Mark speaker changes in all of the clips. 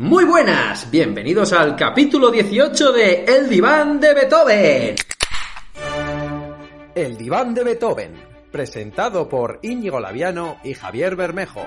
Speaker 1: Muy buenas, bienvenidos al capítulo 18 de El Diván de Beethoven.
Speaker 2: El Diván de Beethoven, presentado por Íñigo Laviano y Javier Bermejo.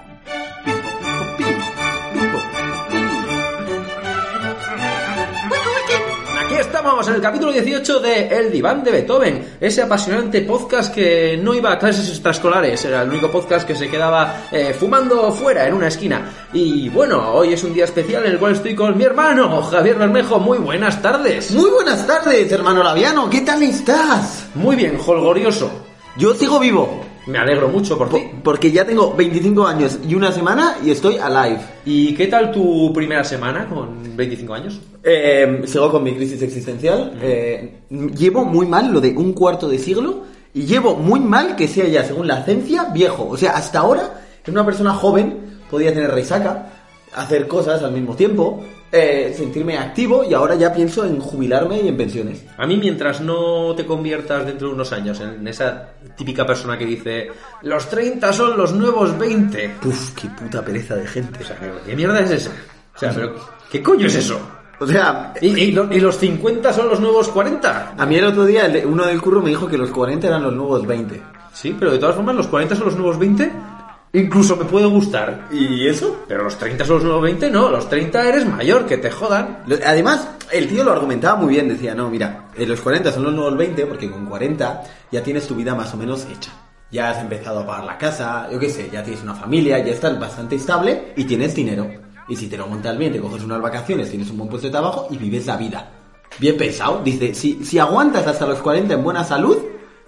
Speaker 1: Estamos en el capítulo 18 de El Diván de Beethoven, ese apasionante podcast que no iba a clases extraescolares, era el único podcast que se quedaba eh, fumando fuera en una esquina. Y bueno, hoy es un día especial en el cual estoy con mi hermano, Javier Bermejo. Muy buenas tardes.
Speaker 3: Muy buenas tardes, hermano Laviano. ¿Qué tal estás?
Speaker 1: Muy bien, holgorioso.
Speaker 3: Yo sigo vivo.
Speaker 1: Me alegro mucho por ti.
Speaker 3: po- Porque ya tengo 25 años y una semana y estoy alive.
Speaker 1: ¿Y qué tal tu primera semana con 25 años?
Speaker 3: Eh, sigo con mi crisis existencial. Eh, llevo muy mal lo de un cuarto de siglo y llevo muy mal que sea ya, según la ciencia, viejo. O sea, hasta ahora, una persona joven podía tener resaca, hacer cosas al mismo tiempo, eh, sentirme activo y ahora ya pienso en jubilarme y en pensiones.
Speaker 1: A mí, mientras no te conviertas dentro de unos años en esa típica persona que dice los 30 son los nuevos 20.
Speaker 3: Puf, qué puta pereza de gente.
Speaker 1: O sea, ¿qué mierda es esa? O sea, pero ¿qué coño es eso?
Speaker 3: O sea,
Speaker 1: ¿Y, y lo- y los 50 son los nuevos 40?
Speaker 3: A mí el otro día uno del curro me dijo que los 40 eran los nuevos 20.
Speaker 1: Sí, pero de todas formas, los 40 son los nuevos 20. Incluso me puede gustar.
Speaker 3: ¿Y eso?
Speaker 1: Pero los 30 son los nuevos 20, no. Los 30 eres mayor, que te jodan.
Speaker 3: Además, el tío lo argumentaba muy bien. Decía, no, mira, eh, los 40 son los nuevos 20 porque con 40 ya tienes tu vida más o menos hecha. Ya has empezado a pagar la casa, yo qué sé, ya tienes una familia, ya estás bastante estable y tienes dinero. Y si te lo montas bien, te coges unas vacaciones, tienes un buen puesto de trabajo y vives la vida. Bien pensado. Dice, si, si aguantas hasta los 40 en buena salud,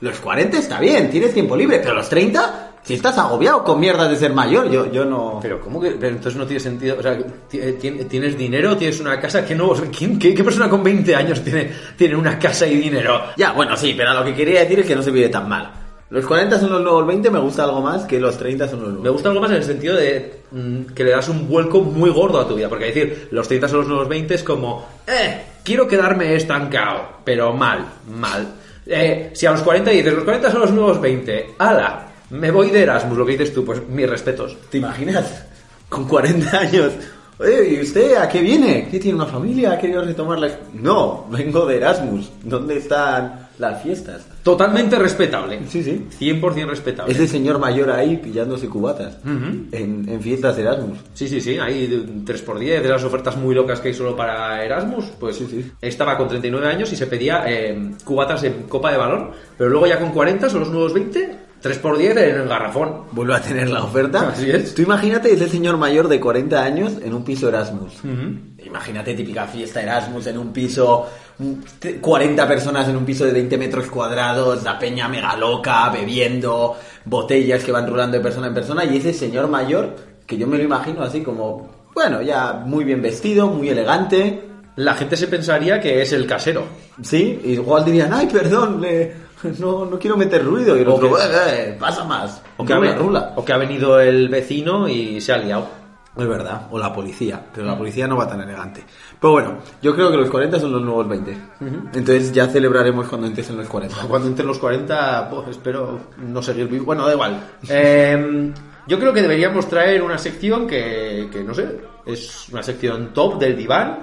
Speaker 3: los 40 está bien, tienes tiempo libre, pero los 30, si estás agobiado con mierdas de ser mayor, yo, yo no...
Speaker 1: Pero ¿cómo que? Pero entonces no tiene sentido. O sea, ti- eh, ti- tienes dinero, tienes una casa. ¿Qué, nuevos, quién- qué, qué persona con 20 años tiene, tiene una casa y dinero?
Speaker 3: Ya, bueno, sí, pero lo que quería decir es que no se vive tan mal. Los 40 son los nuevos 20, me gusta algo más que los 30 son los
Speaker 1: Me
Speaker 3: nuevos.
Speaker 1: gusta algo más en el sentido de mm, que le das un vuelco muy gordo a tu vida. Porque decir, los 30 son los nuevos 20 es como, eh, quiero quedarme estancado. Pero mal, mal. Eh, si a los 40 dices, los 40 son los nuevos 20, ala, me voy de Erasmus, lo que dices tú, pues mis respetos.
Speaker 3: ¿Te imaginas? Con 40 años. Oye, ¿y usted a qué viene? ¿Qué tiene una familia? ¿Ha querido retomar la... No, vengo de Erasmus. ¿Dónde están las fiestas?
Speaker 1: Totalmente respetable.
Speaker 3: Sí, sí.
Speaker 1: 100% respetable.
Speaker 3: Ese señor mayor ahí pillándose cubatas.
Speaker 1: Ujú.
Speaker 3: en, en fiestas de Erasmus.
Speaker 1: Sí, sí, sí, hay 3x10 de las ofertas muy locas que hay solo para Erasmus. Pues
Speaker 3: Sí, sí.
Speaker 1: estaba con 39 años y se pedía eh, cubatas en copa de balón, pero luego ya con 40 son los nuevos 20, 3x10 en el garrafón.
Speaker 3: Vuelve a tener la oferta.
Speaker 1: Así es.
Speaker 3: Tú imagínate ese señor mayor de 40 años en un piso Erasmus. Imagínate típica fiesta Erasmus en un piso, un- te- 40 personas en un piso de 20 metros cuadrados, la peña mega loca, bebiendo, botellas que van rulando de persona en persona y ese señor mayor, que yo me lo imagino así como, bueno, ya muy bien vestido, muy elegante,
Speaker 1: La gente se pensaría que es el casero.
Speaker 3: sí, igual dirían, ay, perdón, le- no, no quiero meter ruido y el
Speaker 1: O
Speaker 3: otro,
Speaker 1: que-
Speaker 3: "Eh, pasa más,
Speaker 1: O que, ha,
Speaker 3: rula.
Speaker 1: o que ha venido el vecino y se ha liado.
Speaker 3: Es verdad, o la policía, pero la policía no va tan elegante. Pero bueno, yo creo que los 40 son los nuevos 20. Entonces ya celebraremos cuando entres en los 40.
Speaker 1: Cuando entre los 40, pues, espero no seguir vivo. Bueno, da igual. Eh, yo creo que deberíamos traer una sección que, que, no sé, es una sección top del diván.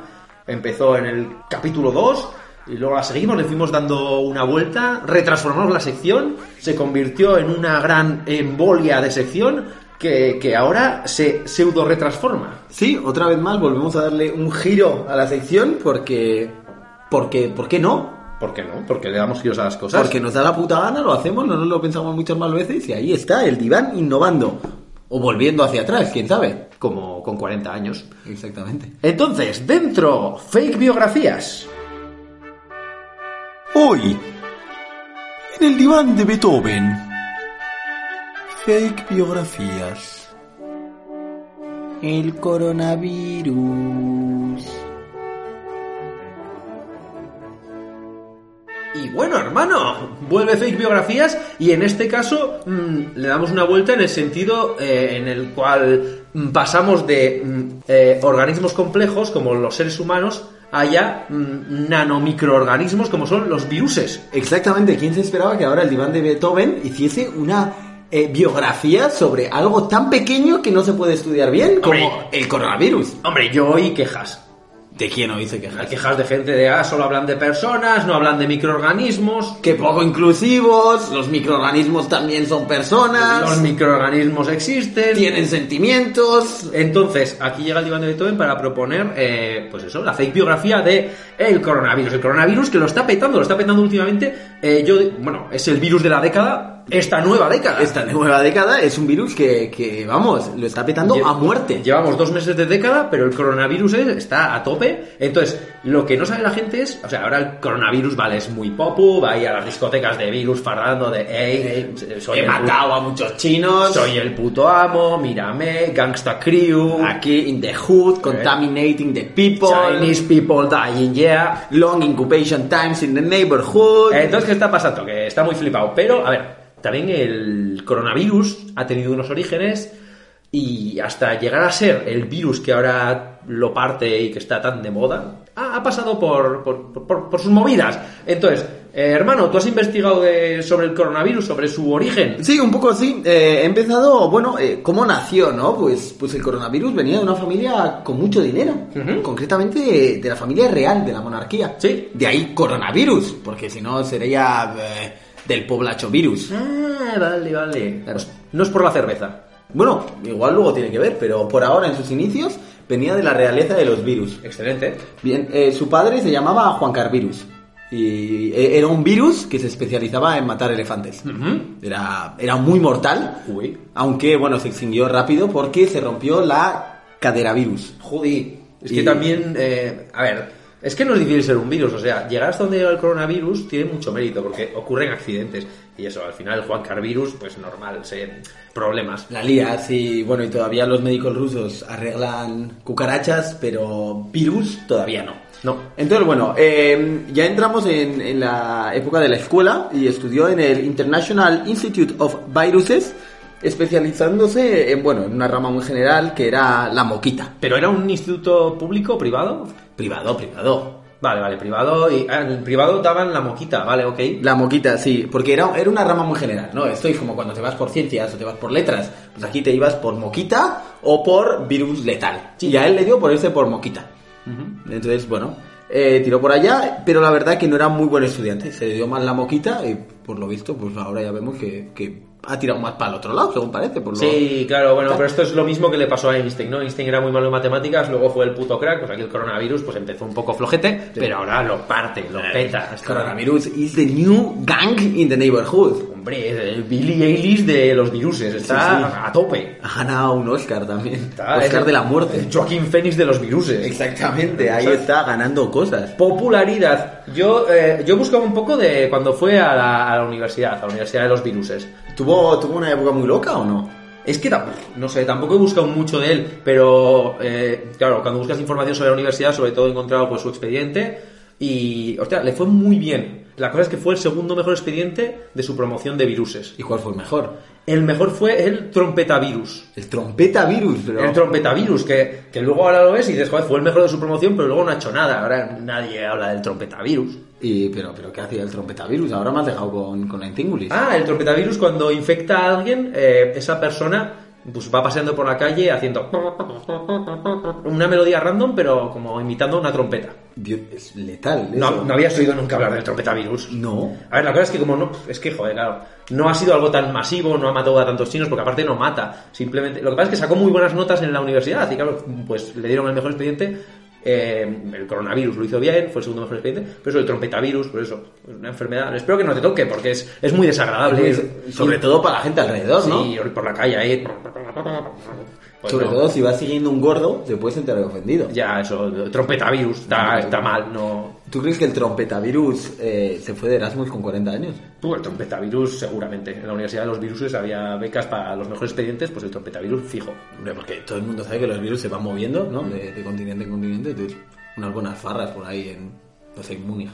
Speaker 1: Empezó en el capítulo 2 y luego la seguimos, le fuimos dando una vuelta, retransformamos la sección, se convirtió en una gran embolia de sección que, que ahora se pseudo retransforma.
Speaker 3: Sí, otra vez más volvemos a darle un giro a la sección porque... Porque, ¿por qué no?
Speaker 1: ¿Por qué no? Porque le damos giros a las cosas.
Speaker 3: Porque nos da la puta gana, lo hacemos, no nos lo pensamos muchas más veces y ahí está, el diván innovando. O volviendo hacia atrás, quién sabe.
Speaker 1: Como con 40 años.
Speaker 3: Exactamente.
Speaker 1: Entonces, dentro, fake biografías.
Speaker 4: Hoy, en el diván de Beethoven, fake biografías.
Speaker 3: El coronavirus.
Speaker 1: Y bueno, hermano, vuelve fake biografías y en este caso mm, le damos una vuelta en el sentido eh, en el cual mm, pasamos de mm, eh, organismos complejos como los seres humanos a ya mm, nanomicroorganismos como son los viruses.
Speaker 3: Exactamente, ¿quién se esperaba que ahora el diván de Beethoven hiciese una eh, biografías sobre algo tan pequeño que no se puede estudiar bien como
Speaker 1: Hombre.
Speaker 3: el coronavirus.
Speaker 1: Hombre, yo oí quejas.
Speaker 3: ¿De quién oíste
Speaker 1: Hay
Speaker 3: quejas?
Speaker 1: quejas de gente de, ah, solo hablan de personas, no hablan de microorganismos.
Speaker 3: Que poco inclusivos, los microorganismos también son personas,
Speaker 1: Los microorganismos existen.
Speaker 3: tienen sentimientos.
Speaker 1: Entonces, aquí llega el diván de Beethoven para proponer, eh, pues eso, la fake biografía de el coronavirus. El coronavirus que lo está petando, lo está petando últimamente. Eh, yo, bueno, es el virus de la década, esta nueva década.
Speaker 3: Esta nueva década es un virus que, que, vamos, lo está petando
Speaker 1: Lle-
Speaker 3: a muerte.
Speaker 1: Llevamos dos meses de década, pero el coronavirus es- está a tope. Entonces, lo que no sabe la gente es, o sea, ahora el coronavirus, vale, es muy popu, va ahí a las discotecas de virus fardando de, hey, soy
Speaker 3: He matado a muchos chinos.
Speaker 1: Soy el puto amo, mírame, Gangsta Crew,
Speaker 3: Aquí in the hood, contaminating the people.
Speaker 1: Chinese people dying, yeah.
Speaker 3: Long incubation times in the neighborhood.
Speaker 1: Entonces, ¿qué está pasando? Que está muy flipado. Pero, a ver, también el coronavirus ha tenido unos orígenes y hasta llegar a ser el virus que ahora lo parte y que está tan de moda, ha, ha pasado por, por, por- por sus movidas. Entonces, eh, hermano, ¿tú has investigado de- sobre el coronavirus, sobre su origen?
Speaker 3: Sí, un poco así. Eh, he empezado, bueno, eh, ¿cómo nació, no? Pues, pues el coronavirus venía de una familia con mucho dinero. Concretamente de, de la familia real, de la monarquía.
Speaker 1: Sí.
Speaker 3: De ahí coronavirus, porque si no sería eh, del poblacho virus.
Speaker 1: Ah, vale, vale. Pues no es por la cerveza.
Speaker 3: Bueno, igual luego tiene que ver, pero por ahora en sus inicios venía de la realeza de los virus.
Speaker 1: Excelente.
Speaker 3: Bien, eh, su padre se llamaba Juan Carvirus. Y eh, era un virus que se especializaba en matar elefantes. Era, era muy mortal.
Speaker 1: Uy.
Speaker 3: Aunque, bueno, se extinguió rápido porque se rompió la cadera virus.
Speaker 1: Joder. Es que
Speaker 3: Y-
Speaker 1: también, eh, a ver, es que no es difícil ser un virus. O sea, llegar hasta donde llega el coronavirus tiene mucho mérito porque ocurren accidentes. Y eso, al final, el Juan Carvirus, pues normal, se, problemas.
Speaker 3: La lías y, bueno, y todavía los médicos rusos arreglan cucarachas, pero virus todavía no.
Speaker 1: No.
Speaker 3: Entonces, bueno, eh, ya entramos en, en la época de la escuela y estudió en el International Institute of Viruses, especializándose en, bueno, en una rama muy general que era la moquita.
Speaker 1: ¿Pero era un instituto público o privado?
Speaker 3: Privado, privado.
Speaker 1: Vale, vale, privado. Y ah, en el privado daban la moquita, vale, ok.
Speaker 3: La moquita, sí, porque era, era una rama muy general, ¿no? Esto es como cuando te vas por ciencias o te vas por letras. Pues aquí te ibas por moquita o por virus letal. Y a él le dio por irse por moquita. Entonces, bueno, eh, tiró por allá, pero la verdad que no era muy buen estudiante. Se le dio mal la moquita y por lo visto, pues ahora ya vemos que, que ha tirado más para el otro lado, según parece. Por lo...
Speaker 1: Sí, claro, bueno, pero esto es lo mismo que le pasó a Einstein, ¿no? Einstein era muy malo en matemáticas, luego fue el puto crack, pues aquí el coronavirus pues empezó un poco flojete, pero ahora lo parte, lo peta.
Speaker 3: El coronavirus is the new gang in the neighborhood.
Speaker 1: Hombre, el Billy Eilish de los viruses, está
Speaker 3: Sí, sí.
Speaker 1: a tope.
Speaker 3: Ha ganado un Oscar también.
Speaker 1: Está-
Speaker 3: Oscar
Speaker 1: es
Speaker 3: de la muerte.
Speaker 1: Joaquín Phoenix de los viruses.
Speaker 3: Exactamente, ahí está ganando cosas.
Speaker 1: Popularidad. Yo, eh, yo buscaba un poco de cuando fue a la, a la universidad, a la universidad de los viruses.
Speaker 3: ¿Tuvo, ¿Tuvo una época muy loca o no?
Speaker 1: Es que tampoco, no sé, tampoco he buscado mucho de él, pero eh, claro, cuando buscas información sobre la universidad, sobre todo he encontrado pues su expediente y, hostia, le fue muy bien. La cosa es que fue el segundo mejor expediente de su promoción de viruses.
Speaker 3: ¿Y cuál fue el mejor?
Speaker 1: El mejor fue el trompetavirus.
Speaker 3: El trompeta virus, pero...
Speaker 1: El trompetavirus, que, que luego ahora lo ves y dices, joder, fue el mejor de su promoción, pero luego no ha hecho nada. Ahora nadie habla del trompetavirus.
Speaker 3: Y, pero, pero ¿qué hacía el trompeta virus? Ahora me has dejado con, con la intingulis.
Speaker 1: Ah, el trompetavirus cuando infecta a alguien, eh, esa persona pues va paseando por la calle haciendo una melodía random, pero como imitando una trompeta.
Speaker 3: Dios, es letal
Speaker 1: No, no habías oído nunca hablar del trompetavirus.
Speaker 3: No.
Speaker 1: A ver, la cosa es que como no, es que joder, claro, no ha sido algo tan masivo, no ha matado a tantos chinos, porque aparte no mata. Simplemente, lo que pasa es que sacó muy buenas notas en la universidad y claro, pues le dieron el mejor expediente. Eh, el coronavirus lo hizo bien, fue el segundo mejor expediente, pero eso, el trompetavirus, por eso, es una enfermedad. Espero que no te toque, porque es, es muy desagradable.
Speaker 3: Sobre todo para la gente alrededor, ¿no?
Speaker 1: Sí, por la calle ahí. Pues
Speaker 3: Sobre
Speaker 1: no.
Speaker 3: todo si vas siguiendo un gordo, te puedes enterar ofendido.
Speaker 1: Ya, eso, trompetavirus, está, está mal, no.
Speaker 3: ¿Tú crees que el trompetavirus eh, se fue de Erasmus con 40 años?
Speaker 1: Tú, el trompetavirus, seguramente. En la Universidad de los Viruses había becas para los mejores expedientes, pues el trompetavirus fijo.
Speaker 3: Hombre, porque todo el mundo sabe que los virus se van moviendo, ¿no? De, de continente en continente. Entonces, unas buenas farras por ahí en, no sé, en Múnich.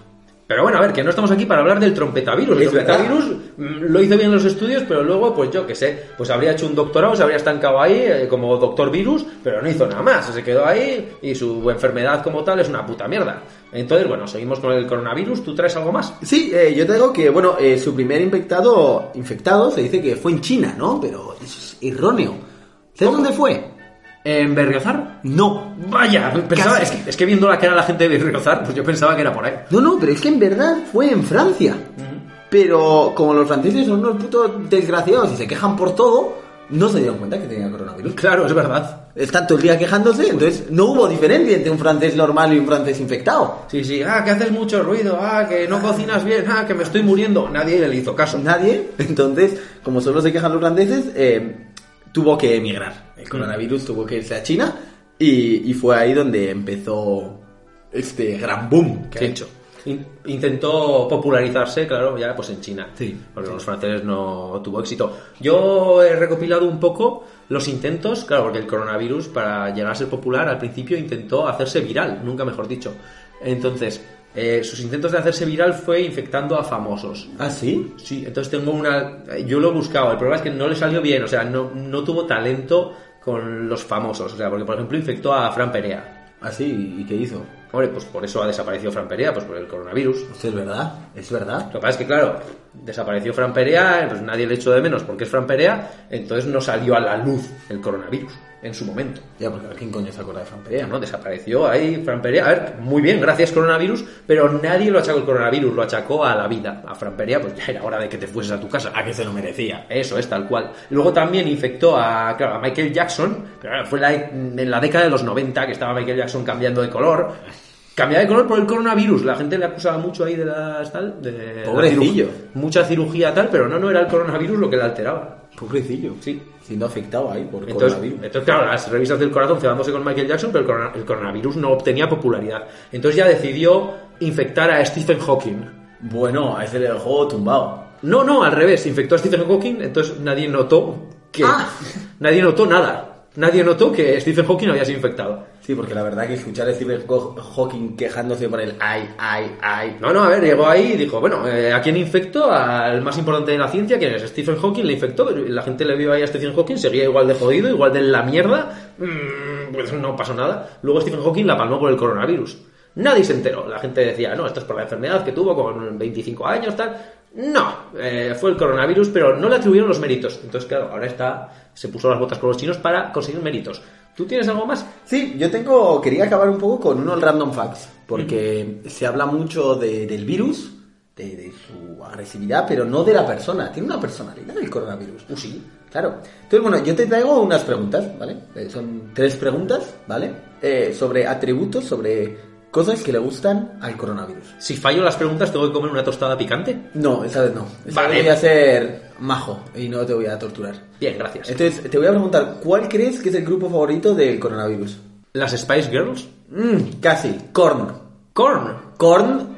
Speaker 1: Pero bueno, a ver, que no estamos aquí para hablar del trompetavirus. El trompetavirus mm, lo hizo bien en los estudios, pero luego, pues yo qué sé, pues habría hecho un doctorado, se habría estancado ahí eh, como doctor virus, pero no hizo nada más. Se quedó ahí y su enfermedad como tal es una puta mierda. Entonces, bueno, seguimos con el coronavirus. ¿Tú traes algo más?
Speaker 3: Sí, eh, yo te digo que, bueno, eh, su primer infectado, infectado se dice que fue en China, ¿no? Pero eso es erróneo. ¿Sabes dónde fue?
Speaker 1: ¿En Berriozar?
Speaker 3: No.
Speaker 1: Vaya, pensaba, es, que, es que viendo la que era la gente de Berriozar, pues yo pensaba que era por ahí.
Speaker 3: No, no, pero es que en verdad fue en Francia. Pero como los franceses son unos putos desgraciados y se quejan por todo, no se dieron cuenta que tenía coronavirus.
Speaker 1: Claro, es verdad.
Speaker 3: Están todo el día quejándose, entonces no hubo diferencia entre un francés normal y un francés infectado.
Speaker 1: Sí, sí, ah, que haces mucho ruido, ah, que no cocinas bien, ah, que me estoy muriendo. Nadie le hizo caso.
Speaker 3: Nadie, entonces, como solo se quejan los franceses, eh, tuvo que emigrar. El coronavirus tuvo que irse a China y, y fue ahí donde empezó este gran boom que ha hecho.
Speaker 1: In- Intentó popularizarse, claro, ya pues en China.
Speaker 3: Sí.
Speaker 1: Porque los franceses no tuvo éxito. Yo he recopilado un poco los intentos, claro, porque el coronavirus, para llegar a ser popular, al principio intentó hacerse viral, nunca mejor dicho. Entonces, eh, sus intentos de hacerse viral fue infectando a famosos.
Speaker 3: ¿Ah, sí?
Speaker 1: Sí, entonces tengo una... Yo lo he buscado, el problema es que no le salió bien, o sea, no, no tuvo talento con los famosos, o sea, porque por ejemplo infectó a Fran Perea.
Speaker 3: ¿Ah, sí? ¿Y qué hizo?
Speaker 1: Hombre, pues por eso ha desaparecido Fran Perea, pues por el coronavirus.
Speaker 3: Hostia, es verdad, es verdad.
Speaker 1: Lo que pasa es que, claro, desapareció Fran Perea, pues nadie le echó de menos porque es Fran Perea, entonces no salió a la luz el coronavirus en su momento.
Speaker 3: Ya, porque a ver quién coño se acuerda de Fran Perea,
Speaker 1: ¿no? Desapareció ahí Fran Perea. A ver, muy bien, gracias coronavirus, pero nadie lo achacó el coronavirus, lo achacó a la vida. A Fran Perea, pues ya era hora de que te fueses a tu casa.
Speaker 3: A que se lo merecía.
Speaker 1: Eso es tal cual. Luego también infectó a, claro, a Michael Jackson, pero fue la- en la década de los 90 que estaba Michael Jackson cambiando de color. Cambiaba de color por el coronavirus. La gente le acusaba mucho ahí de las tal. De la
Speaker 3: Pobrecillo.
Speaker 1: ciru- Mucha cirugía tal, pero no, no era el coronavirus lo que le alteraba.
Speaker 3: Pobrecillo.
Speaker 1: Sí.
Speaker 3: Siendo afectado ahí por
Speaker 1: Entonces,
Speaker 3: coronavirus.
Speaker 1: entonces, claro, las revistas del corazón cedándose con Michael Jackson, pero el, corona- el coronavirus no obtenía popularidad. Entonces ya decidió infectar a Stephen Hawking.
Speaker 3: Bueno, a ese le dejó tumbado.
Speaker 1: No, no, al revés, infectó a Stephen Hawking, entonces nadie notó que...
Speaker 3: Ah.
Speaker 1: Nadie notó nada. Nadie notó que Stephen Hawking había sido infectado.
Speaker 3: Sí, porque la verdad que escuchar a Stephen Haw- Hawking quejándose por el ay, ay, ay.
Speaker 1: No, no, a ver, llegó ahí y dijo, bueno, eh, ¿a quién infectó? Al más importante de la ciencia, ¿quién es? Stephen Hawking le infectó, la gente le vio ahí a Stephen Hawking, seguía igual de jodido, igual de la mierda, mm, pues no pasó nada. Luego Stephen Hawking la palmó por el coronavirus. Nadie se enteró, la gente decía, no, esto es por la enfermedad que tuvo con 25 años, tal. No, eh, fue el coronavirus, pero no le atribuyeron los méritos. Entonces, claro, ahora está, se puso las botas con los chinos para conseguir méritos. ¿Tú tienes algo más?
Speaker 3: Sí, yo tengo, quería acabar un poco con unos random facts, porque se habla mucho de- del virus, de, de su agresividad, pero no de la persona. Tiene una personalidad el coronavirus.
Speaker 1: Uh, sí.
Speaker 3: Claro. Entonces, bueno, yo te traigo unas preguntas, ¿vale? Eh, son tres preguntas, ¿vale? Eh, sobre atributos, sobre cosas que le gustan al coronavirus.
Speaker 1: Si fallo las preguntas, ¿tengo que comer una tostada picante?
Speaker 3: No, esta vez no. Esta
Speaker 1: Vale.
Speaker 3: vez voy a ser majo y no te voy a torturar.
Speaker 1: Bien, gracias.
Speaker 3: Entonces, te voy a preguntar, ¿cuál crees que es el grupo favorito del coronavirus?
Speaker 1: ¿Las Spice Girls?
Speaker 3: Mm, casi. Korn.
Speaker 1: Corn.
Speaker 3: Korn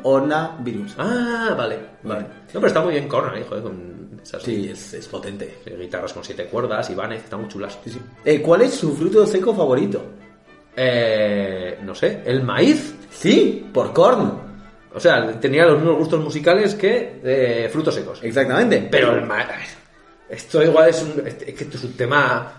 Speaker 3: Virus.
Speaker 1: Ah, vale, vale. No, pero está muy bien joder, con esas
Speaker 3: Sí, es, es potente.
Speaker 1: eh, guitarras con siete cuerdas, Ibanez, están muy chulas.
Speaker 3: Sí, sí. Eh, ¿Cuál es su fruto seco favorito?
Speaker 1: Eh, no sé, el maíz.
Speaker 3: Sí, por Korn.
Speaker 1: O sea, tenía los mismos gustos musicales que eh, frutos secos.
Speaker 3: Exactamente.
Speaker 1: Pero el maíz... Esto igual es un... Es que esto es un tema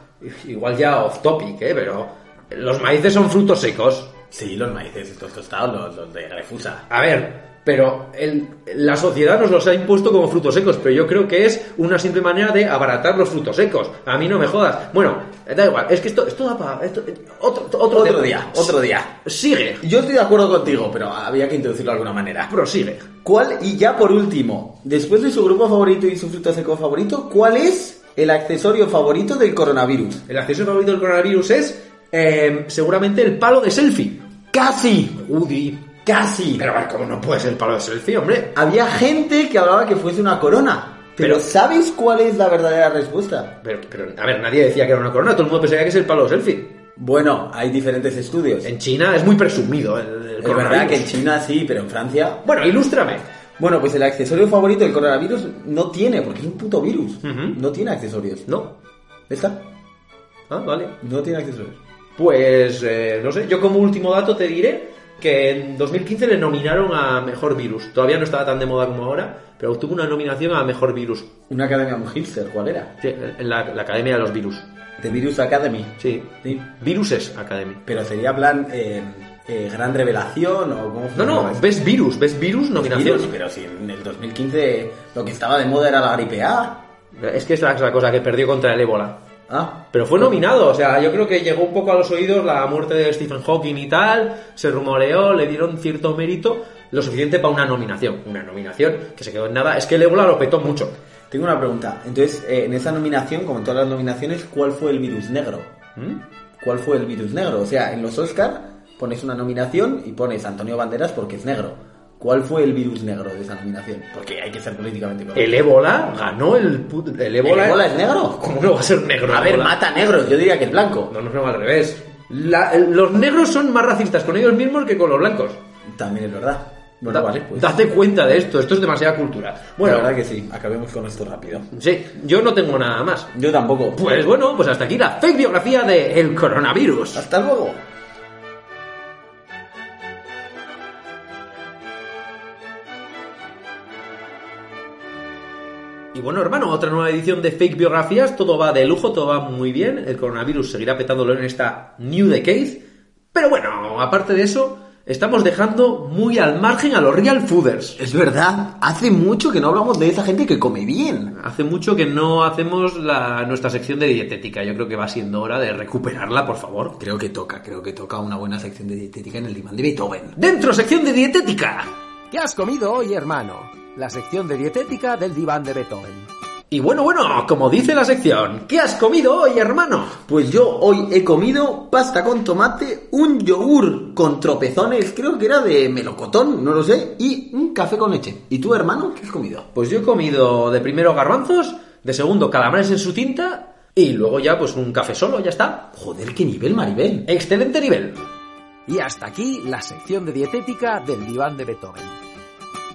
Speaker 1: igual ya off topic, ¿eh? Pero los maíces son frutos secos.
Speaker 3: Sí, los maíces estos tostados, los, los de Refusa.
Speaker 1: A ver, pero el- la sociedad nos los ha impuesto como frutos secos, pero yo creo que es una simple manera de abaratar los frutos secos. A mí no me jodas. Bueno, da igual, es que esto, esto da para... Esto, otro, otro,
Speaker 3: Otro día, otro día.
Speaker 1: Sigue,
Speaker 3: Yo estoy de acuerdo contigo, pero había que introducirlo de alguna manera.
Speaker 1: prosigue.
Speaker 3: ¿Cuál, y ya por último, después de su grupo favorito y su fruto seco favorito, ¿cuál es el accesorio favorito del coronavirus?
Speaker 1: El acceso favorito del coronavirus es eh, seguramente el palo de selfie.
Speaker 3: ¡Casi!
Speaker 1: Udi.
Speaker 3: ¡Casi!
Speaker 1: Pero a ver, ¿cómo no puede ser el palo de selfie, hombre?
Speaker 3: Había gente que hablaba que fuese una corona. Pero,
Speaker 1: Pero-
Speaker 3: ¿sabes cuál es la verdadera respuesta?
Speaker 1: Pero, pero, a ver, nadie decía que era una corona, todo el mundo pensaba que es el palo de selfie.
Speaker 3: Bueno, hay diferentes estudios.
Speaker 1: En China es muy presumido el, el
Speaker 3: es verdad que en China sí, pero en Francia...
Speaker 1: Bueno, ilústrame.
Speaker 3: Bueno, pues el accesorio favorito del coronavirus no tiene, porque es un puto virus. No tiene accesorios.
Speaker 1: No.
Speaker 3: ¿Está?
Speaker 1: Ah, vale.
Speaker 3: No tiene accesorios.
Speaker 1: Pues, eh, no sé, yo como último dato te diré que en 2015 le nominaron a Mejor Virus. Todavía no estaba tan de moda como ahora, pero obtuvo una nominación a Mejor Virus.
Speaker 3: Una academia muy hipster, ¿cuál era?
Speaker 1: Sí, en la, la Academia de los Virus.
Speaker 3: The Virus Academy.
Speaker 1: Sí.
Speaker 3: Sí.
Speaker 1: Viruses Academy.
Speaker 3: Pero sería plan eh, eh, gran revelación o cómo
Speaker 1: No, no, ves Virus, ves Virus, nominación.
Speaker 3: Virus, pero si en el 2015 lo que estaba de moda era la gripe A.
Speaker 1: Es que es la, la cosa que perdió contra el ébola.
Speaker 3: Ah,
Speaker 1: Pero fue nominado, o sea, yo creo que llegó un poco a los oídos la muerte de Stephen Hawking y tal, se rumoreó, le dieron cierto mérito, lo suficiente para una nominación. Una nominación que se quedó en nada. Es que el ébola lo petó mucho.
Speaker 3: tengo una pregunta. Entonces, eh, en esa nominación, como en todas las nominaciones, ¿cuál fue el virus negro?
Speaker 1: ¿Mm?
Speaker 3: ¿Cuál fue el virus negro? O sea, en los Oscar pones una nominación y pones Antonio Banderas porque es negro. ¿Cuál fue el virus negro de esa nominación? Porque hay que ser políticamente correcto.
Speaker 1: El ébola ganó el, pu- el ébola.
Speaker 3: ¿El ébola es negro?
Speaker 1: ¿Cómo no va a ser negro?
Speaker 3: A ver,
Speaker 1: ébola?
Speaker 3: mata negros, yo diría que es blanco.
Speaker 1: No, no, no, al revés. La- los negros son más racistas con ellos mismos que con los blancos.
Speaker 3: También es verdad.
Speaker 1: Da-
Speaker 3: vale, pues.
Speaker 1: Date cuenta de esto, esto es demasiada cultura.
Speaker 3: Bueno, la verdad que sí. Acabemos con esto rápido.
Speaker 1: sí, yo no tengo nada más.
Speaker 3: Yo tampoco.
Speaker 1: Pues bueno, pues hasta aquí la fake biografía de el coronavirus.
Speaker 3: Hasta luego.
Speaker 1: Y bueno, hermano, otra nueva edición de fake biografías, todo va de lujo, todo va muy bien, el coronavirus seguirá petándolo en esta New Decade, pero bueno, aparte de eso, estamos dejando muy al margen a los real fooders.
Speaker 3: Es verdad, hace mucho que no hablamos de esa gente que come bien.
Speaker 1: Hace mucho que no hacemos la, nuestra sección de dietética, yo creo que va siendo hora de recuperarla, por favor.
Speaker 3: Creo que toca, creo que toca una buena sección de dietética en el diván de Beethoven.
Speaker 1: Dentro, sección de dietética.
Speaker 2: ¿Qué has comido hoy, hermano? La sección de dietética del diván de Beethoven.
Speaker 1: Y bueno, bueno, como dice la sección, ¿qué has comido hoy, hermano?
Speaker 3: Pues yo hoy he comido pasta con tomate, un yogur con tropezones, creo que era de melocotón, no lo sé, y un café con leche. ¿Y tú, hermano, qué has comido?
Speaker 1: Pues yo he comido de primero garbanzos, de segundo calamares en su tinta y luego ya pues un café solo, ya está.
Speaker 3: Joder, qué nivel, Maribel.
Speaker 1: Excelente nivel.
Speaker 2: Y hasta aquí la sección de dietética del diván de Beethoven.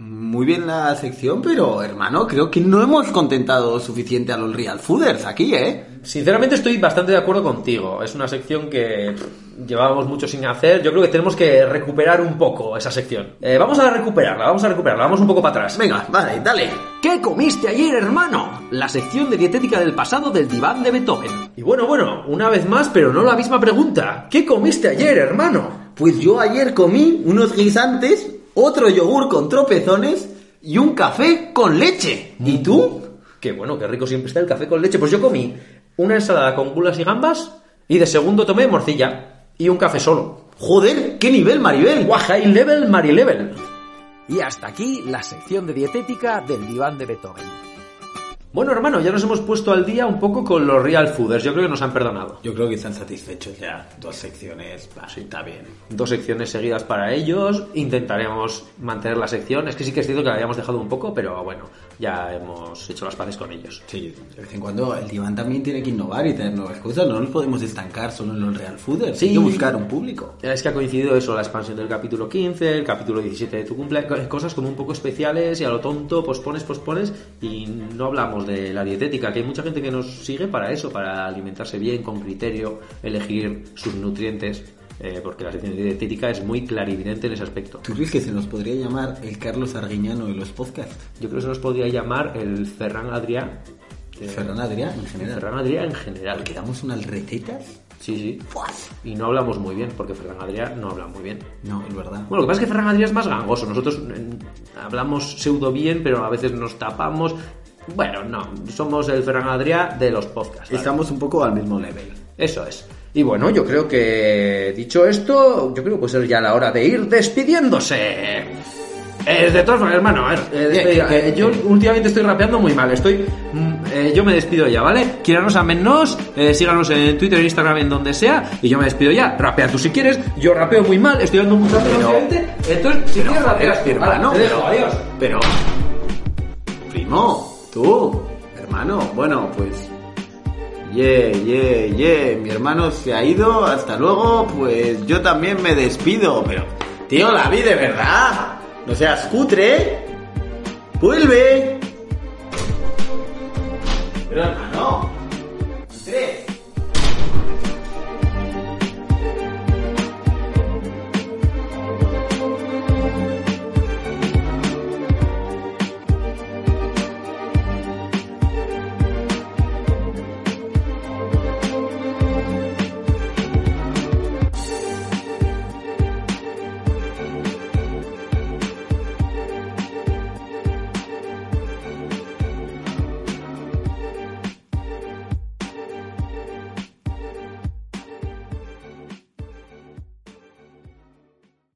Speaker 3: Muy bien la sección, pero hermano, creo que no hemos contentado suficiente a los real fooders aquí, ¿eh?
Speaker 1: Sinceramente estoy bastante de acuerdo contigo. Es una sección que pff, llevábamos mucho sin hacer. Yo creo que tenemos que recuperar un poco esa sección. Eh, vamos a recuperarla, vamos a recuperarla, vamos un poco para atrás.
Speaker 3: Venga, vale, dale.
Speaker 1: ¿Qué comiste ayer, hermano? La sección de dietética del pasado del diván de Beethoven. Y bueno, bueno, una vez más, pero no la misma pregunta. ¿Qué comiste ayer, hermano?
Speaker 3: Pues yo ayer comí unos guisantes, otro yogur con tropezones y un café con leche. ¿Y tú?
Speaker 1: Qué bueno, qué rico siempre está el café con leche. Pues yo comí una ensalada con gulas y gambas y de segundo tomé morcilla y un café solo.
Speaker 3: Joder, qué nivel, Maribel.
Speaker 1: Guau, high level, Mari level.
Speaker 2: Y hasta aquí la sección de dietética del diván de Beethoven.
Speaker 1: Bueno, hermano, ya nos hemos puesto al día un poco con los real fooders. Yo creo que nos han perdonado.
Speaker 3: Yo creo que están satisfechos ya. Dos secciones, va, está bien.
Speaker 1: Dos secciones seguidas para ellos. Intentaremos mantener la sección. Es que sí que es cierto que la habíamos dejado un poco, pero bueno, ya hemos hecho las paces con ellos.
Speaker 3: Sí, de vez en cuando el diván también tiene que innovar y tener nuevas cosas. No nos podemos estancar solo en los real fooders.
Speaker 1: Sí.
Speaker 3: Hay que buscar un público.
Speaker 1: Es que ha coincidido eso, la expansión del capítulo 15, el capítulo 17 de tu cumpleaños, cosas como un poco especiales y a lo tonto pospones, pospones y no hablamos de la dietética, que hay mucha gente que nos sigue para eso, para alimentarse bien, con criterio, elegir sus nutrientes, eh, porque la sección de dietética es muy clarividente en ese aspecto.
Speaker 3: ¿Tú crees que se nos podría llamar el Carlos Arguiñano de los podcasts?
Speaker 1: Yo creo que se nos podría llamar el Ferran Adrià. eh,
Speaker 3: Ferran Adrià, en general.
Speaker 1: Ferran Adrià en general.
Speaker 3: ¿Que damos unas recetas?
Speaker 1: Sí, sí. Y no hablamos muy bien, porque Ferran Adrià no habla muy bien.
Speaker 3: No, es verdad.
Speaker 1: Bueno, lo que pasa es que Ferran Adrià es más gangoso. Nosotros mm, hablamos pseudo bien, pero a veces nos tapamos. Bueno, no, somos el Ferran Adrià de los podcasts. ¿vale?
Speaker 3: Estamos un poco al mismo level.
Speaker 1: Eso es. Y bueno, yo creo que dicho esto, yo creo que puede ser ya la hora de ir despidiéndose. Eh, de todas maneras, hermano, a ver, eh, despedida.
Speaker 3: ¿qué- qué-
Speaker 1: Eh, yo últimamente estoy rapeando muy mal. Estoy, mm, yo me despido ya, ¿vale? Quieranos, amennos, eh, síganos en Twitter, en Instagram, en donde sea, y yo me despido ya. Rapea tú si quieres. Yo rapeo muy mal, estoy dando mucho
Speaker 3: Pero-
Speaker 1: últimamente. Entonces, si quieres rapeas,
Speaker 3: hermano,
Speaker 1: te dejo,
Speaker 3: pero-
Speaker 1: adiós.
Speaker 3: Pero, primo, tú, hermano, bueno, pues, yeah, yeah, yeah, mi hermano se ha ido, hasta luego, pues yo también me despido, pero, tío, la vi de verdad, no seas cutre, vuelve. Pero hermano,